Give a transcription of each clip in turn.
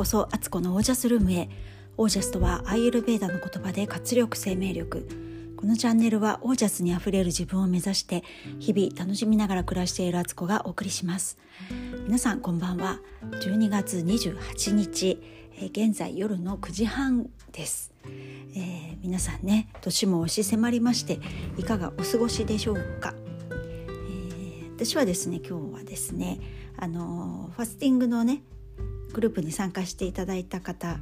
こそアツコのオージャスルームへ。オージャスとはアイユルベーダの言葉で活力生命力。このチャンネルはオージャスにあふれる自分を目指して日々楽しみながら暮らしているアツコがお送りします。皆さんこんばんは。12月28日、えー、現在夜の9時半です、えー、皆さんね年も押し迫りましていかがお過ごしでしょうか、えー、私はですね今日はですねあのファスティングのねグループに参加していただいた方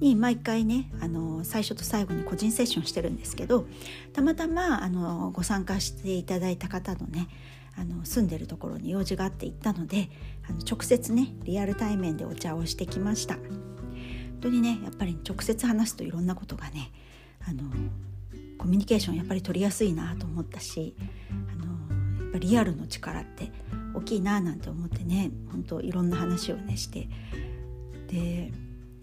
に毎回ねあの最初と最後に個人セッションしてるんですけどたまたまあのご参加していただいた方のねあの住んでるところに用事があって行ったのであの直接ねリアル対面でお茶をしてきました。本当にねやっぱり直接話すといろんなことがねあのコミュニケーションやっぱり取りやすいなと思ったしあのやっぱリアルの力って大きいななんて思ってね本当いろんな話をねしてで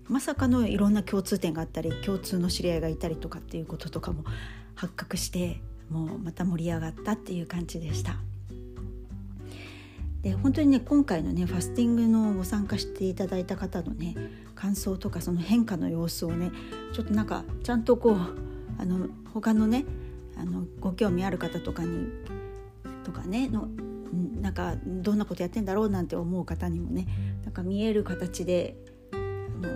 まさかのいろんな共通点があったり共通の知り合いがいたりとかっていうこととかも発覚してもうまた盛り上がったっていう感じでした。で本当にね今回のねファスティングのご参加していただいた方のね感想とかその変化の様子をねちょっとなんかちゃんとこうあの他のねあのご興味ある方とかにとかねのなんかどんなことやってんだろうなんて思う方にもねなんか見える形で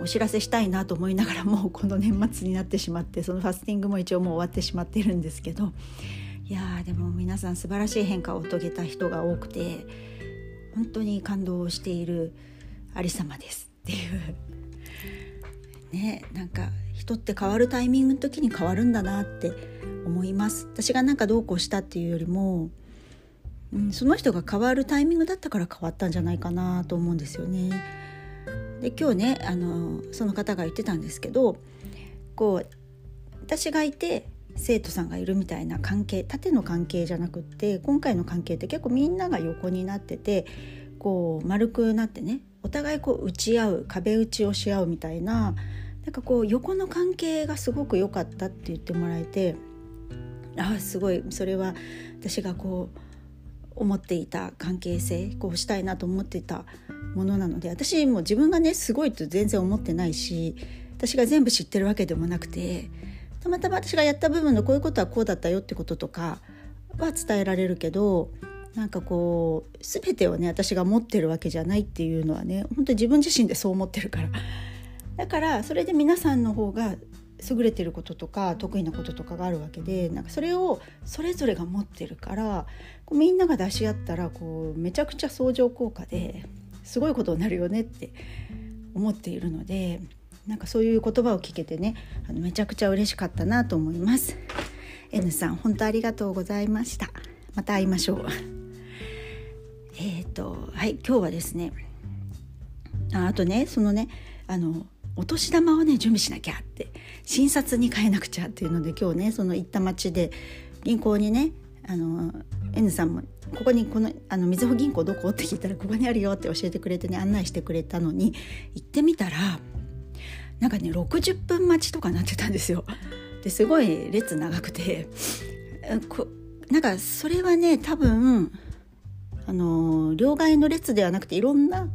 お知らせしたいなと思いながらもうこの年末になってしまってそのファスティングも一応もう終わってしまってるんですけどいやでも皆さん素晴らしい変化を遂げた人が多くて本当に感動しているありさまですっていう ねなんか人って変わるタイミングの時に変わるんだなって思います私がなんかどうこうしたっていうよりも、うん、その人が変わるタイミングだったから変わったんじゃないかなと思うんですよね。で今日ねあのその方が言ってたんですけどこう私がいて生徒さんがいるみたいな関係縦の関係じゃなくって今回の関係って結構みんなが横になっててこう丸くなってねお互いこう打ち合う壁打ちをし合うみたいななんかこう横の関係がすごく良かったって言ってもらえてあすごいそれは私がこう思っていた関係性こうしたいなと思っていたものなので私も自分がねすごいと全然思ってないし私が全部知ってるわけでもなくてたまたま私がやった部分のこういうことはこうだったよってこととかは伝えられるけどなんかこう全てをね私が持ってるわけじゃないっていうのはね本当に自分自身でそう思ってるから。だからそれで皆さんの方が優れてることとか得意なこととかがあるわけでなんかそれをそれぞれが持ってるからこうみんなが出し合ったらこうめちゃくちゃ相乗効果ですごいことになるよねって思っているのでなんかそういう言葉を聞けてねあのめちゃくちゃ嬉しかったなと思います。N さん本当ありがとうございました。また会いましょう。えっ、とはい今日はですねああとねそのねあのお年玉をね準備しなきゃって診察に変えなくちゃっていうので今日ねその行った町で銀行にねあの N さんも「ここにこのあのみずほ銀行どこ?」って聞いたら「ここにあるよ」って教えてくれてね案内してくれたのに行ってみたらなんかね60分待ちとかなってたんですよ。ですごい列長くてこなんかそれはね多分あの両替の列ではなくていろんな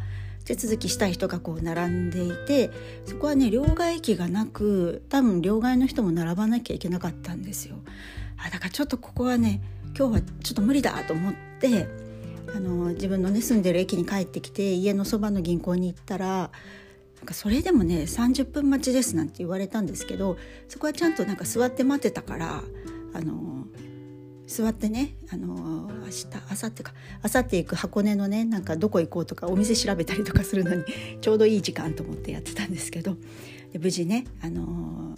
手続きしたい人がこう並んでいてそこはね両替機がなく多分両替の人も並ばなきゃいけなかったんですよ。あだからちょっとここはね今日はちょっと無理だと思ってあの自分のね住んでる駅に帰ってきて家のそばの銀行に行ったらなんかそれでもね30分待ちですなんて言われたんですけどそこはちゃんとなんか座って待ってたからあの座ってねあの明日明後日か明後日行く箱根のねなんかどこ行こうとかお店調べたりとかするのに ちょうどいい時間と思ってやってたんですけどで無事ねあの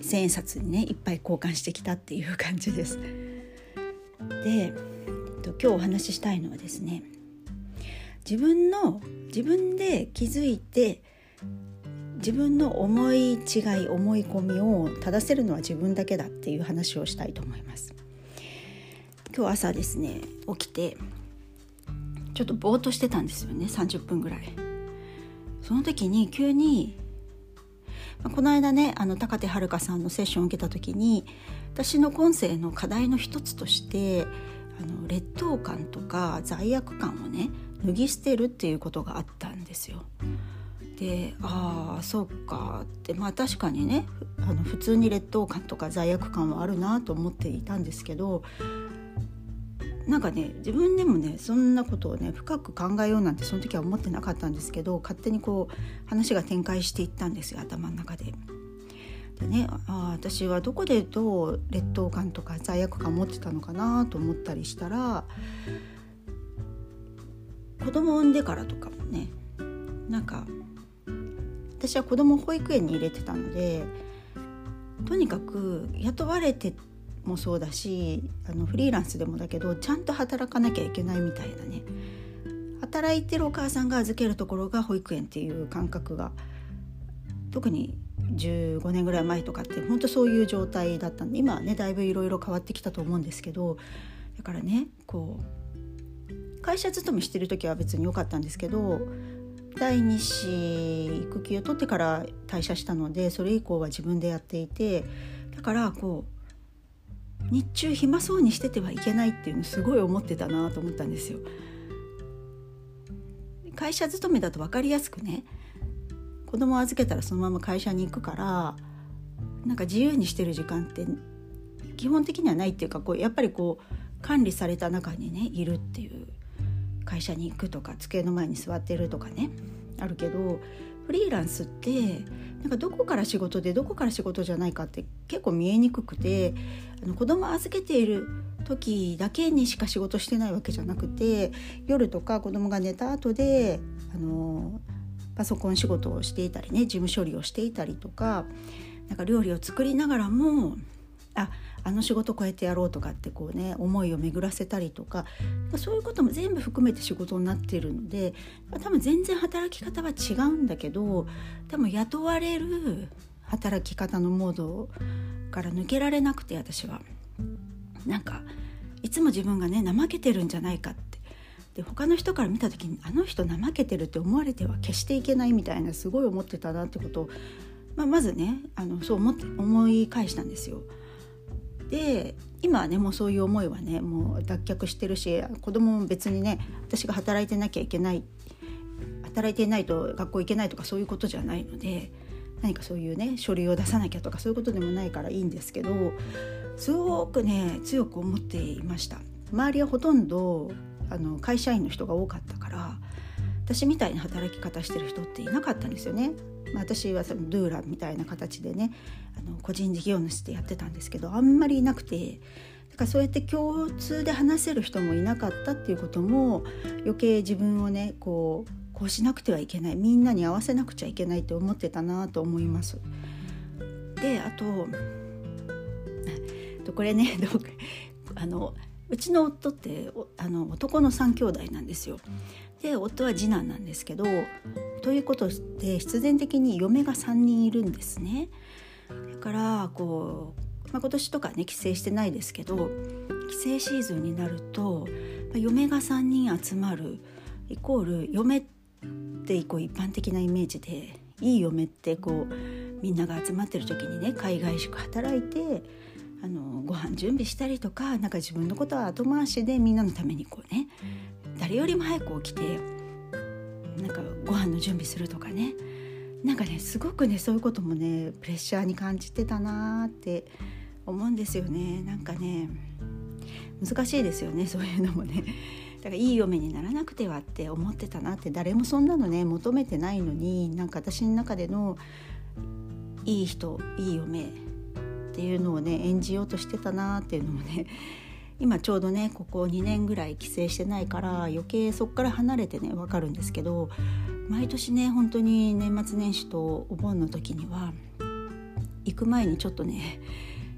千円札にねいっぱい交換してきたっていう感じです。で、えっと、今日お話ししたいのはですね自分の自分で気づいて自分の思い違い思い込みを正せるのは自分だけだっていう話をしたいと思います今日朝ですね起きてちょっとぼーっとしてたんですよね30分ぐらいその時に急にこの間ねあの高手遥さんのセッションを受けた時に私の今世の課題の一つとしてあの劣等感とか罪悪感をね脱ぎ捨てるっていうことがあったんですよ。でああそうかってまあ確かにねあの普通に劣等感とか罪悪感はあるなと思っていたんですけどなんかね自分でもねそんなことをね深く考えようなんてその時は思ってなかったんですけど勝手にこう話が展開していったんですよ頭の中で。でねあ私はどこでどう劣等感とか罪悪感持ってたのかなと思ったりしたら子供を産んでからとかもねなんか私は子供を保育園に入れてたのでとにかく雇われてもそうだしあのフリーランスでもだけどちゃんと働かなきゃいけないみたいなね。働いてるお母さんが預けるところが保育園っていう感覚が特に15年ぐらい前とかって本当そういう状態だったんで今はねだいぶいろいろ変わってきたと思うんですけどだからねこう会社勤めしてる時は別に良かったんですけど第2子育休を取ってから退社したのでそれ以降は自分でやっていてだからこう日中暇そうにしててはいけないっていうのすごい思ってたなと思ったんですよ。会社勤めだと分かりやすくね子供預けたらそのまま会社に行くからなんか自由にしてる時間って基本的にはないっていうかこうやっぱりこう管理された中にねいるっていう会社に行くとか机の前に座ってるとかねあるけどフリーランスってなんかどこから仕事でどこから仕事じゃないかって結構見えにくくてあの子供預けている時だけにしか仕事してないわけじゃなくて夜とか子供が寝た後であのパソコン仕事をしていたりね事務処理をしていたりとかなんか料理を作りながらもああの仕事超えてやろうとかってこうね思いを巡らせたりとかそういうことも全部含めて仕事になってるので多分全然働き方は違うんだけど多分雇われる働き方のモードから抜けられなくて私はなんかいつも自分がね怠けてるんじゃないかってで他の人から見た時にあの人怠けてるって思われては決していけないみたいなすごい思ってたなってことを、まあ、まずねあのそう思って思い返したんですよ。で今はねもうそういう思いはねもう脱却してるし子供も別にね私が働いてなきゃいけない働いていないと学校行けないとかそういうことじゃないので何かそういうね書類を出さなきゃとかそういうことでもないからいいんですけどすごくね強く思っていました。周りはほとんどあの会社員の人が多かったから私みたいな働き方してる人っていなかったんですよね。まあ、私はそのドゥーラみたいな形でねあの個人事業主でやってたんですけどあんまりいなくてだからそうやって共通で話せる人もいなかったっていうことも余計自分をねこうこうしなくてはいけないみんなに合わせなくちゃいけないって思ってたなと思います。であと これね あのうちの夫ってあの男の3兄弟なんですよ。で夫は次男なんですけどということで必然的に嫁が3人いるんですね。だからこう、まあ、今年とかね帰省してないですけど帰省シーズンになると、嫁が3人集まるイコール嫁ってこう一般的なイメージでいい嫁ってこうみんなが集まってる時にね海外宿働いてあのご飯準備したりとかなんか自分のことは後回しでみんなのためにこうね誰よりも早く起きてなんかご飯の準備するとかね。なんかねすごくねそういうこともねプレッシャーに感じてたなって思うんですよね。なんかね難しいですよね。そういうのもね。だからいい嫁にならなくてはって思ってたなって。誰もそんなのね求めてないのになんか私の中でのいい人いい嫁っていうのをね演じようとしてたなっていうのもね今ちょうどねここ2年ぐらい帰省してないから余計そっから離れてね分かるんですけど毎年ね本当に年末年始とお盆の時には行く前にちょっとね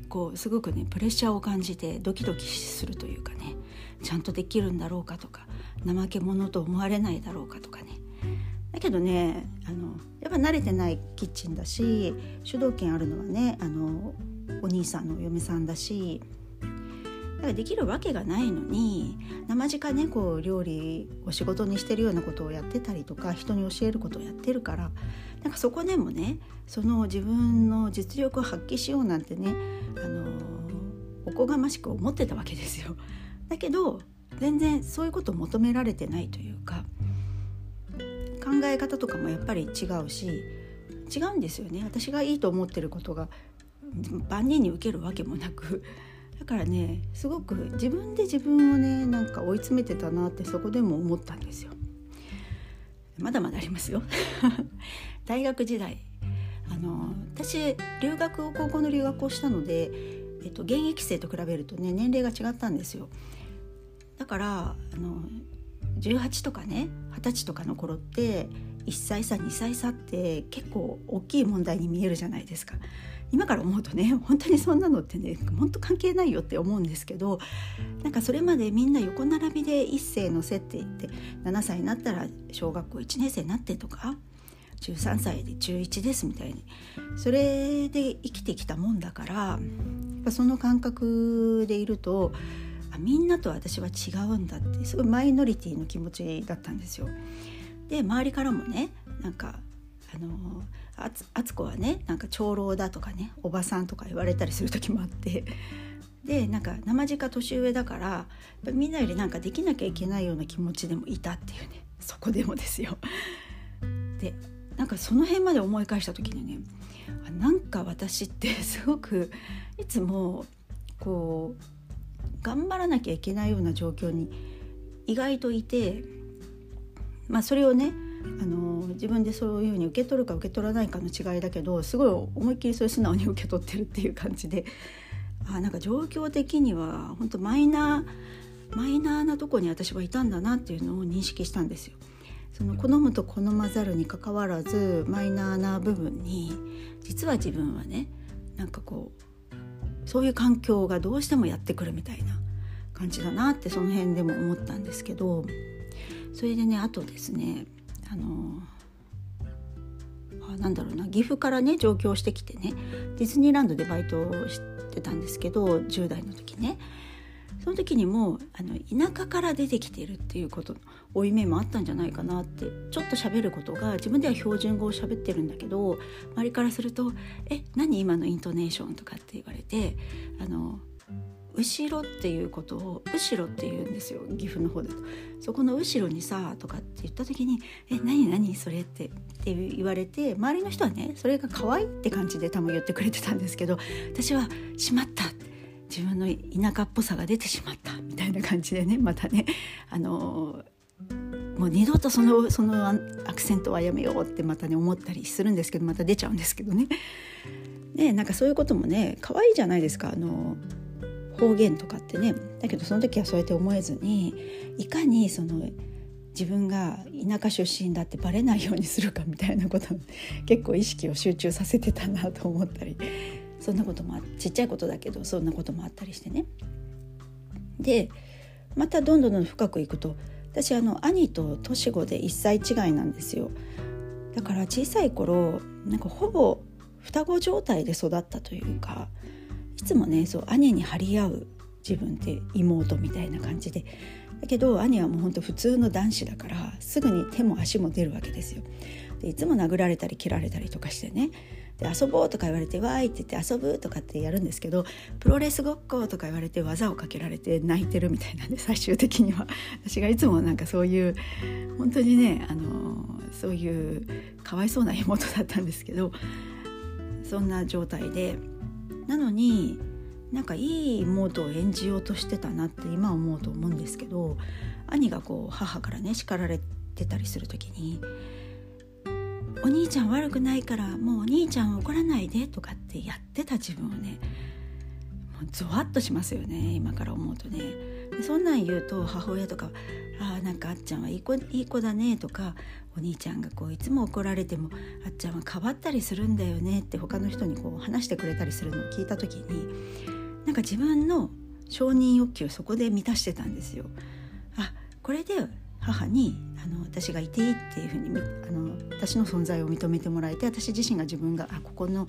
こうすごくねプレッシャーを感じてドキドキするというかねちゃんとできるんだろうかとか怠け者と思われないだろうかとかね。だけどねあのやっぱ慣れてないキッチンだし主導権あるのはねあのお兄さんのお嫁さんだしだからできるわけがないのに生近ねこう料理を仕事にしてるようなことをやってたりとか人に教えることをやってるからなんかそこでもねその自分の実力を発揮しようなんてね、あのおこがましく思ってたわけですよ。だけど全然そういうことを求められてないというか考え方とかもやっぱり違うし違うんですよね私がいいと思ってることが万人に受けるわけもなくだからねすごく自分で自分をねなんか追い詰めてたなってそこでも思ったんですよ。まだまだありますよ 大学時代あの私留学を高校の留学をしたので、えっと、現役生と比べるとね年齢が違ったんですよだからあの18とかね20歳とかの頃って1歳差2歳差って結構大きい問題に見えるじゃないですか。今から思うとね本当にそんなのってね本当関係ないよって思うんですけどなんかそれまでみんな横並びで一斉のせって言って7歳になったら小学校1年生になってとか13歳で中1ですみたいにそれで生きてきたもんだからその感覚でいるとみんなと私は違うんだってすごいマイノリティの気持ちだったんですよ。で周りからもねなんかあのあつあつこはねなんか長老だとかねおばさんとか言われたりする時もあって でなんか生地か年上だからみんなよりなんかできなきゃいけないような気持ちでもいたっていうねそこでもですよ。でなんかその辺まで思い返した時にねなんか私ってすごくいつもこう頑張らなきゃいけないような状況に意外といて、まあ、それをねあの自分でそういうふうに受け取るか受け取らないかの違いだけどすごい思いっきりそれ素直に受け取ってるっていう感じであなんか状況的には本当マイナーマイナーなとこに私はいたんだなっていうのを認識したんですよ。その好むと好まざるにかかわらずマイナーな部分に実は自分はねなんかこうそういう環境がどうしてもやってくるみたいな感じだなってその辺でも思ったんですけどそれでねあとですねあのあなんだろうな岐阜からね上京してきてねディズニーランドでバイトをしてたんですけど10代の時ねその時にもあの田舎から出てきてるっていうことの負い目もあったんじゃないかなってちょっと喋ることが自分では標準語を喋ってるんだけど周りからすると「え何今のイントネーション?」とかって言われてあの後ろっていうことを後ろって言うんですよ。岐阜の方だとそこの後ろにさとかって言った時に「え何何それ」ってって言われて周りの人はねそれが可愛いって感じで多分言ってくれてたんですけど私は「しまった」自分の田舎っぽさが出てしまった。みたいな感じでねまたねあのもう二度とそのそのアクセントはやめようってまたね思ったりするんですけどまた出ちゃうんですけどね。ねなんかそういうこともね可愛いじゃないですか。あの方言とかってねだけどその時はそうやって思えずにいかにその自分が田舎出身だってバレないようにするかみたいなこと結構意識を集中させてたなと思ったりそんなこともちっちゃいことだけどそんなこともあったりしてね。でまたどんどんどん深くいくと私あの兄と年子で1歳違いなんですよ。だから小さい頃なんかほぼ双子状態で育ったというかいつもねそう兄に張り合う自分って妹みたいな感じで。だけど兄はもうほんと普通の男子だからすぐに手も足も出るわけですよ。でいつも殴られたり蹴られたりとかしてね。で遊ぼうとか言われて「わーい」って言って遊ぶとかってやるんですけどプロレスごっことか言われて技をかけられて泣いてるみたいなんで 最終的には。私がいつもなんかそういう本当にねあのそういうかわいそうな妹だったんですけどそんな状態でなのになんかいい妹を演じようとしてたなって今思うと思うんですけど兄がこう母からね叱られてたりする時にお兄ちゃん悪くないからもうお兄ちゃん怒らないでとかってやってた自分をねもうゾワッとしますよね今から思うとね。そんなん言うと母親とか「ああなんかあっちゃんはいい子いい子だね」とかお兄ちゃんがこういつも怒られても「あっちゃんはかばったりするんだよね」って他の人にこう話してくれたりするのを聞いた時になんか自分の承認欲求そこで満たしてたんですよ。あこれで母にあの私がいていいっていうふうにあの私の存在を認めてもらえて私自身が自分があここの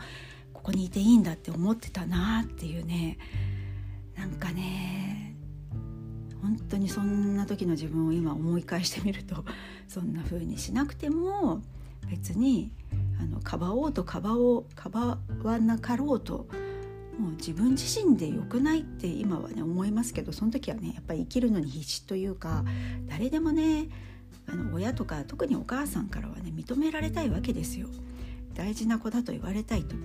ここにいていいんだって思ってたなっていうねなんかね本当にそんな時の自分を今思い返してみると そんな風にしなくても別にあのかばおうとかばおうかばわなかろうともう自分自身で良くないって今はね思いますけどその時はねやっぱり生きるのに必死というか誰でもねあの親とか特にお母さんからはね認められたいわけですよ大事な子だと言われたいと。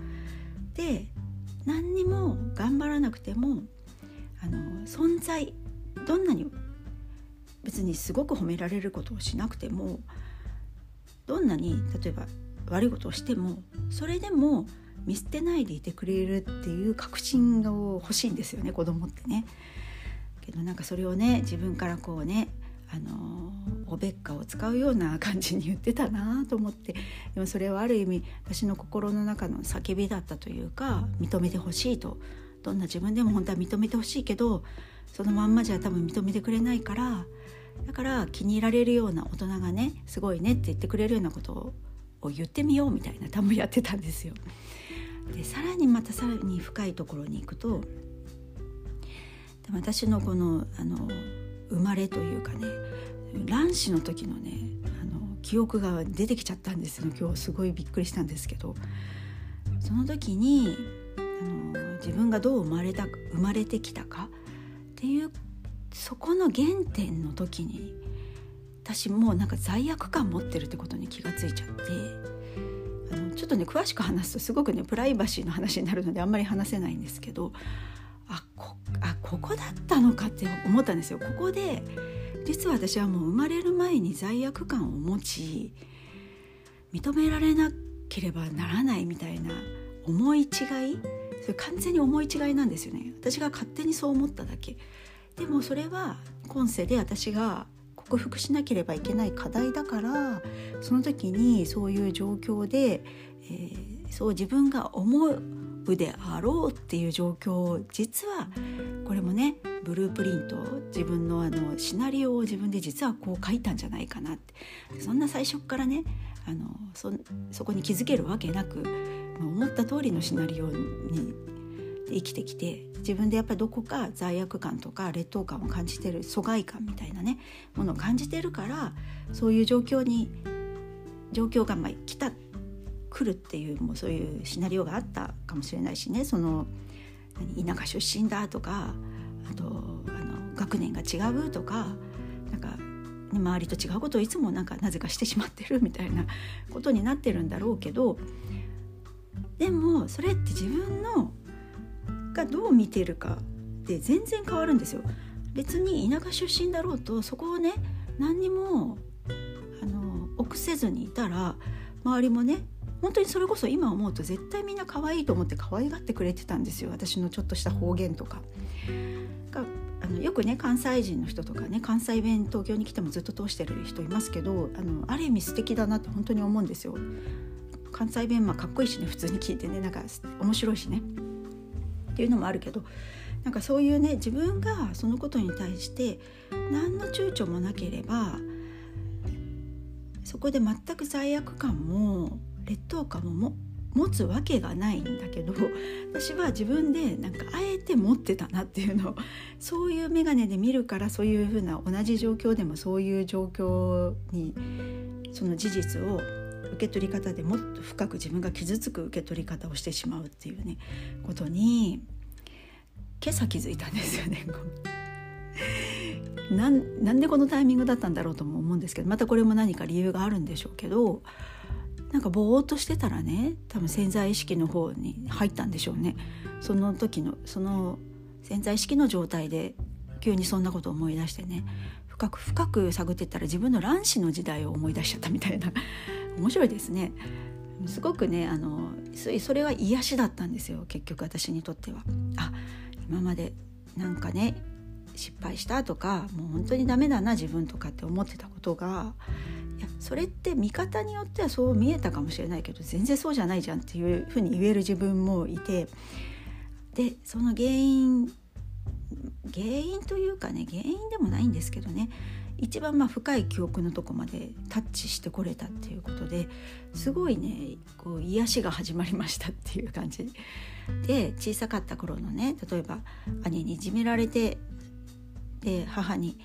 で何にも頑張らなくてもあの存在どんなに別にすごく褒められることをしなくてもどんなに例えば悪いことをしてもそれでも見捨てないでいてくれるっていう確信が欲しいんですよね子供ってね。けどなんかそれをね自分からこうねあのおべっかを使うような感じに言ってたなと思ってでもそれはある意味私の心の中の叫びだったというか認めてほしいとどんな自分でも本当は認めてほしいけどそのまんまじゃ多分認めてくれないからだから気に入られるような大人がねすごいねって言ってくれるようなことを言ってみようみたいな多分やってたんですよ。でさらにまたさらに深いところに行くと私のこのあの生まれというかね卵子の時のねあの記憶が出てきちゃったんですよ今日すごいびっくりしたんですけどその時にあの自分がどう生まれた生まれてきたかっていうそこの原点の時に私もうなんか罪悪感持ってるってことに気がついちゃってあのちょっとね詳しく話すとすごくねプライバシーの話になるのであんまり話せないんですけどあこあここだったのかって思ったんですよ。ここで実は私はもう生まれる前に罪悪感を持ち認められなければならないみたいな思い違い？それ完全に思い違いなんですよね。私が勝手にそう思っただけ。でもそれは今世で私が克服しなければいけない課題だからその時にそういう状況で、えー、そう自分が思うであろうっていう状況を実はこれもねブループリント自分のあのシナリオを自分で実はこう書いたんじゃないかなって。そんな最初からねあのそそこに気づけるわけなく思った通りのシナリオに生きてきて自分でやっぱりどこか罪悪感とか劣等感を感じてる疎外感みたいなねものを感じてるからそういう状況に状況がまあ来た来るっていうもうそういうシナリオがあったかもしれないしね。その田舎出身だとかあとあの学年が違うとかなんか、周りと違うことをいつもなんかなぜかしてしまってるみたいなことになってるんだろうけどでもそれって自分のがどう見てるかで全然変わるんですよ。別に田舎出身だろうとそこをね何にもあの臆せずにいたら周りもね本当にそれこそ今思うと絶対みんな可愛いと思って可愛がってくれてたんですよ私のちょっとした方言とか。あのよくね関西人の人とかね関西弁東京に来てもずっと通してる人いますけどあのある意味素敵だなって本当に思うんですよ。関西弁まあかっこいいしね普通に聞いてねなんか面白いしね。っていうのもあるけどなんかそういうね自分がそのことに対して何の躊躇もなければそこで全く罪悪感も劣等感も持つわけがないんだけど私は自分でなんかあえて持ってたなっていうのをそういう眼鏡で見るからそういうふうな同じ状況でもそういう状況にその事実を受け取り方でもっと深く自分が傷つく受け取り方をしてしまうっていうねことに今朝気づいたんですよね。なんでこのタイミングだったんだろうとも思うんですけどまたこれも何か理由があるんでしょうけどなんかぼーっとしてたらね多分潜在意識の方に入ったんでしょうねその時のその潜在意識の状態で急にそんなことを思い出してね深く深く探ってったら自分の卵子の時代を思い出しちゃったみたいな面白いですねすごくねあのそれは癒しだったんですよ結局私にとっては。あ今までなんかね失敗したとかもう本当にダメだな自分とかって思ってたことがいやそれって見方によってはそう見えたかもしれないけど全然そうじゃないじゃんっていうふうに言える自分もいてでその原因原因というかね原因でもないんですけどね一番まあ深い記憶のとこまでタッチしてこれたっていうことですごいねこう癒しが始まりましたっていう感じで小さかった頃のね例えば兄にいじめられてで母に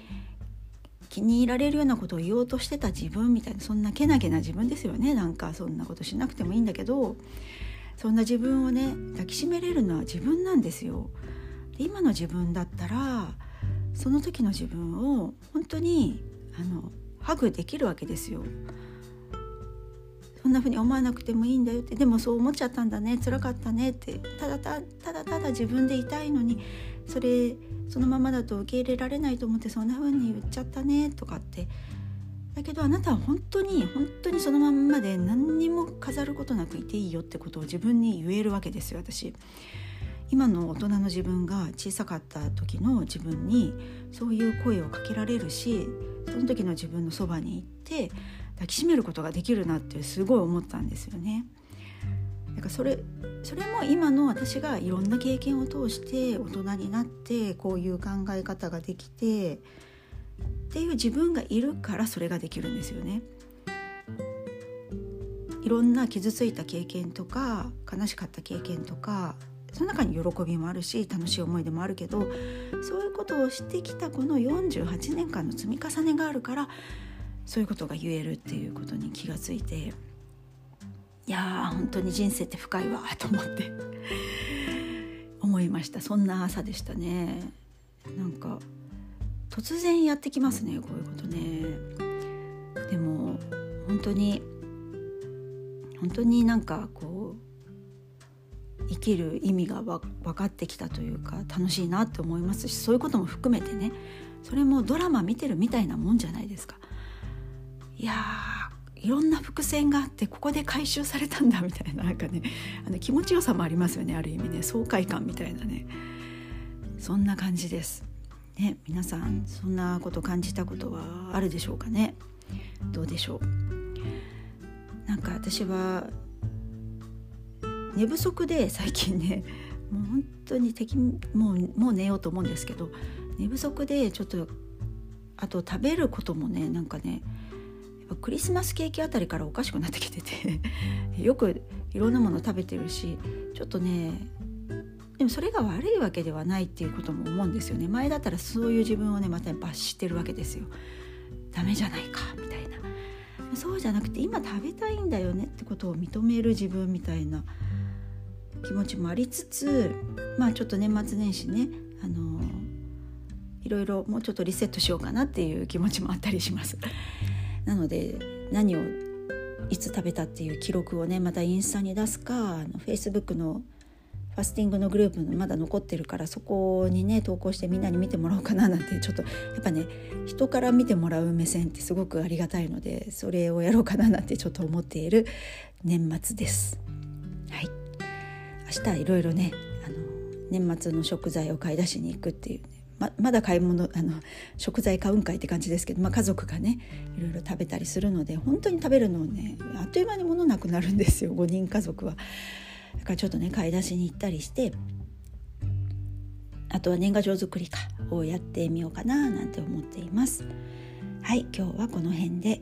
気に入られるようなことを言おうとしてた自分みたいなそんなけなげな自分ですよねなんかそんなことしなくてもいいんだけどそんな自分をね抱きしめれるのは自分なんですよ。で今の自分だったらその時の自分を本当にあのハグできるわけですよ。そんな風に思わなくてもいいんだよってでもそう思っちゃったんだね辛かったねってただたただただ自分でいたいのにそれそのままだと受け入れられないと思ってそんな風に言っちゃったねとかってだけどあなたは本当に本当にそのまんまで何にも飾ることなくいていいよってことを自分に言えるわけですよ私。今の大人の自分が小さかった時の自分にそういう声をかけられるしその時の自分のそばに行って抱きしめることができるなってすごい思ったんですよね。だからそれそれも今の私がいろんな経験を通して大人になってこういう考え方ができてっていう自分がいるからそれができるんですよね。いろんな傷ついた経験とか悲しかった経験とかその中に喜びもあるし楽しい思い出もあるけどそういうことをしてきたこの48年間の積み重ねがあるからそういうことが言えるっていうことに気がついていやー本当に人生って深いわと思って思いました。そんな朝でしたね。なんか突然やってきますねこういうことね。でも本当に本当になんかこう生きる意味が分かってきたというか楽しいなって思いますしそういうことも含めてねそれもドラマ見てるみたいなもんじゃないですか。いやいろんな伏線があってここで回収されたんだみたいななんかねあの気持ちよさもありますよねある意味ね爽快感みたいなねそんな感じです。ね、皆さんそんなこと感じたことはあるでしょうかね？どうでしょう？なんか私は寝不足で最近ね もう本当に敵もうもう寝ようと思うんですけど寝不足でちょっとあと食べることもねなんかねクリスマスケーキあたりからおかしくなってきててよくいろんなもの食べてるしちょっとねでもそれが悪いわけではないっていうことも思うんですよね。前だったらそういう自分をねまた罰してるわけですよ。ダメじゃないかみたいな。そうじゃなくて今食べたいんだよねってことを認める自分みたいな気持ちもありつつまあちょっと年末年始ねあのいろいろもうちょっとリセットしようかなっていう気持ちもあったりします。なので何をいつ食べたっていう記録をねまたインスタに出すかあの Facebook のファスティングのグループのまだ残ってるからそこにね投稿してみんなに見てもらおうかななんてちょっとやっぱね人から見てもらう目線ってすごくありがたいのでそれをやろうかななんてちょっと思っている年末です。はい明日いろいろねあの年末の食材を買い出しに行くっていう、ね、ままだ買い物あの食材買うんかいって感じですけど、まあ、家族がねいろいろ食べたりするので本当に食べるのをねあっという間に物なくなるんですよ5人家族は。だからちょっとね買い出しに行ったりしてあとは年賀状作りかをやってみようかななんて思っています。はい今日はこの辺で、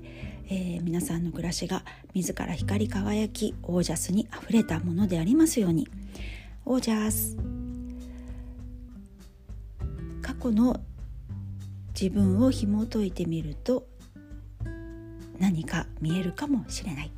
えー、皆さんの暮らしが自ら光り輝きオージャスにあふれたものでありますように。オージャス。過去の自分を紐解いてみると何か見えるかもしれない。